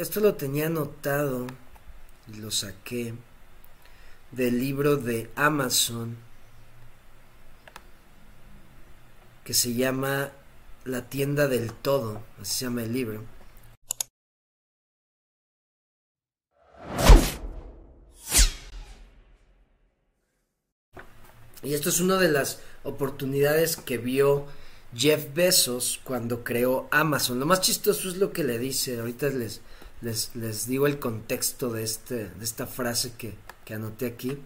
esto lo tenía anotado y lo saqué del libro de Amazon que se llama La tienda del todo, así se llama el libro. Y esto es una de las oportunidades que vio Jeff Bezos cuando creó Amazon. Lo más chistoso es lo que le dice. Ahorita les, les, digo el contexto de, este, de esta frase que, que anoté aquí.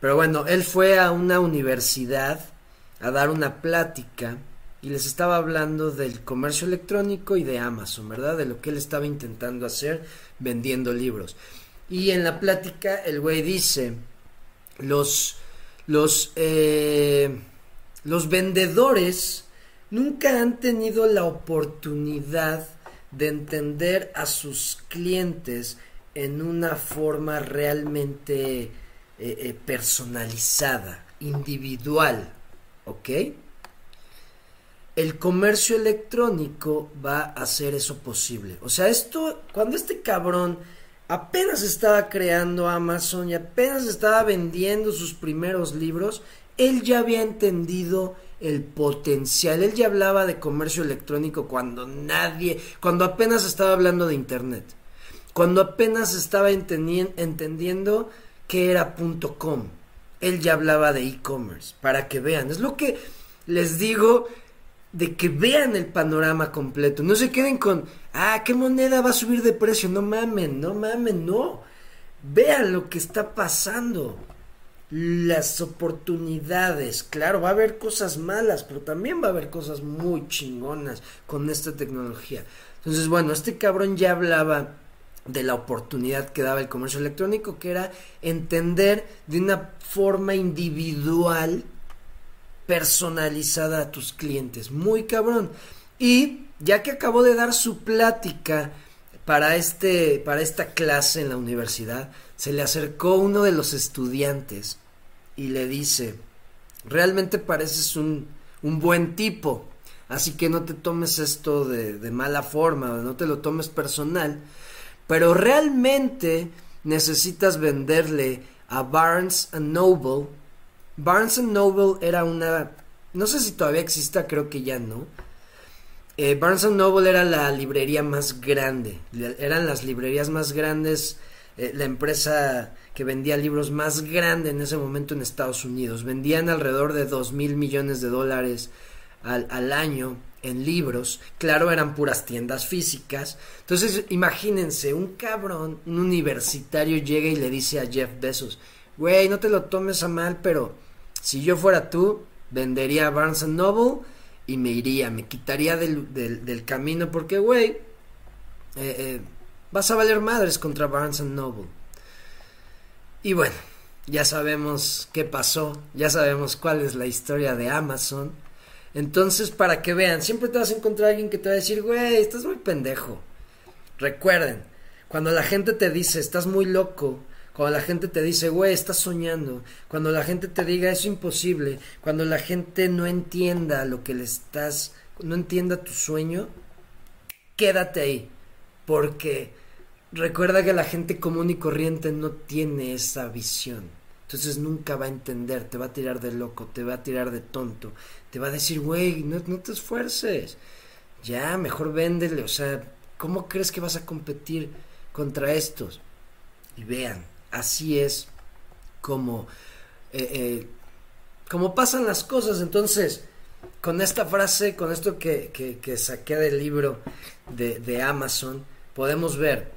Pero bueno, él fue a una universidad a dar una plática y les estaba hablando del comercio electrónico y de Amazon, ¿verdad? De lo que él estaba intentando hacer vendiendo libros. Y en la plática el güey dice, los, los, eh, los vendedores nunca han tenido la oportunidad de entender a sus clientes en una forma realmente eh, eh, personalizada, individual, ¿ok? El comercio electrónico va a hacer eso posible. O sea, esto, cuando este cabrón apenas estaba creando Amazon y apenas estaba vendiendo sus primeros libros, él ya había entendido el potencial. Él ya hablaba de comercio electrónico cuando nadie, cuando apenas estaba hablando de Internet, cuando apenas estaba entendiendo que era .com. Él ya hablaba de e-commerce, para que vean. Es lo que les digo de que vean el panorama completo. No se queden con, ah, ¿qué moneda va a subir de precio? No mamen, no mamen, no. Vean lo que está pasando las oportunidades. Claro, va a haber cosas malas, pero también va a haber cosas muy chingonas con esta tecnología. Entonces, bueno, este cabrón ya hablaba de la oportunidad que daba el comercio electrónico, que era entender de una forma individual, personalizada a tus clientes. Muy cabrón. Y ya que acabó de dar su plática para, este, para esta clase en la universidad, se le acercó uno de los estudiantes y le dice, realmente pareces un, un buen tipo, así que no te tomes esto de, de mala forma, no te lo tomes personal, pero realmente necesitas venderle a Barnes Noble. Barnes Noble era una, no sé si todavía exista, creo que ya no. Eh, Barnes Noble era la librería más grande, eran las librerías más grandes eh, la empresa que vendía libros más grande en ese momento en Estados Unidos. Vendían alrededor de dos mil millones de dólares al, al año en libros. Claro, eran puras tiendas físicas. Entonces, imagínense, un cabrón, un universitario llega y le dice a Jeff Bezos, güey, no te lo tomes a mal, pero si yo fuera tú, vendería Barnes Noble y me iría, me quitaría del, del, camino porque, güey, eh, eh, vas a valer madres contra Barnes Noble. Y bueno, ya sabemos qué pasó, ya sabemos cuál es la historia de Amazon. Entonces, para que vean, siempre te vas a encontrar alguien que te va a decir, güey, estás muy pendejo. Recuerden, cuando la gente te dice, estás muy loco, cuando la gente te dice, güey, estás soñando, cuando la gente te diga, es imposible, cuando la gente no entienda lo que le estás, no entienda tu sueño, quédate ahí, porque recuerda que la gente común y corriente no tiene esa visión. Entonces nunca va a entender, te va a tirar de loco, te va a tirar de tonto, te va a decir, güey, no, no te esfuerces, ya, mejor véndele, o sea, ¿cómo crees que vas a competir contra estos? Y vean, así es como, eh, eh, como pasan las cosas, entonces, con esta frase, con esto que, que, saqué del libro de, de Amazon, podemos ver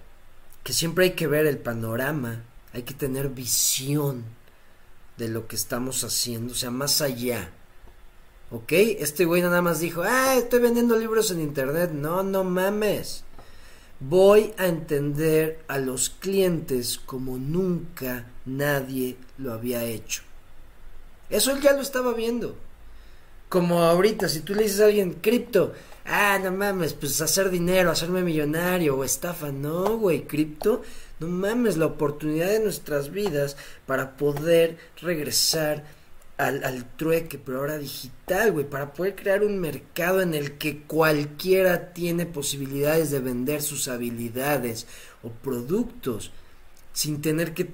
que siempre hay que ver el panorama, hay que tener visión de lo que estamos haciendo, o sea, más allá. ¿Ok? Este güey nada más dijo, ah, estoy vendiendo libros en internet. No, no mames. Voy a entender a los clientes como nunca nadie lo había hecho. Eso él ya lo estaba viendo. Como ahorita, si tú le dices a alguien, cripto, ah, no mames, pues hacer dinero, hacerme millonario o estafa, no, güey, cripto, no mames, la oportunidad de nuestras vidas para poder regresar al, al, trueque, pero ahora digital, güey, para poder crear un mercado en el que cualquiera tiene posibilidades de vender sus habilidades o productos sin tener que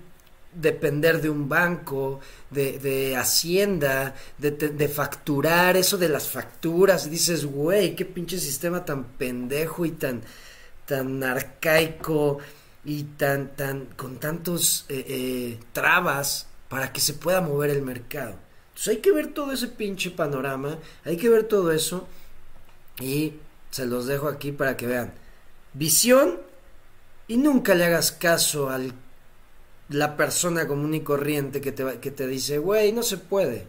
depender de un banco, de, de hacienda, de, de, facturar, eso de las facturas, y dices, güey, qué pinche sistema tan pendejo y tan, tan arcaico y tan, tan, con tantos eh, eh, trabas para que se pueda mover el mercado. Entonces hay que ver todo ese pinche panorama, hay que ver todo eso y se los dejo aquí para que vean. Visión y nunca le hagas caso al la persona común y corriente que te, que te dice, güey, no se puede.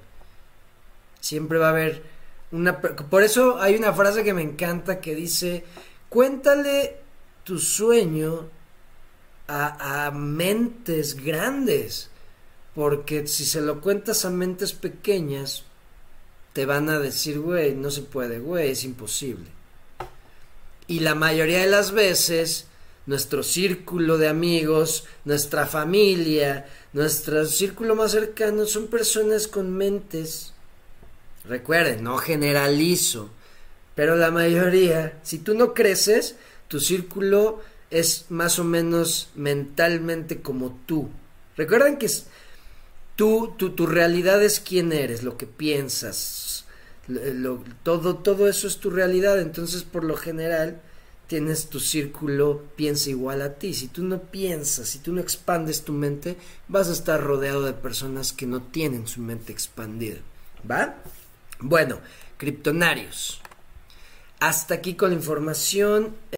Siempre va a haber una... Por eso hay una frase que me encanta que dice, cuéntale tu sueño a, a mentes grandes. Porque si se lo cuentas a mentes pequeñas, te van a decir, güey, no se puede, güey, es imposible. Y la mayoría de las veces nuestro círculo de amigos, nuestra familia, nuestro círculo más cercano son personas con mentes. Recuerden, no generalizo, pero la mayoría, si tú no creces, tu círculo es más o menos mentalmente como tú. Recuerden que tú, tu, tu realidad es quién eres, lo que piensas, todo, todo eso es tu realidad, entonces por lo general tienes tu círculo piensa igual a ti. Si tú no piensas, si tú no expandes tu mente, vas a estar rodeado de personas que no tienen su mente expandida. ¿Va? Bueno, criptonarios. Hasta aquí con la información.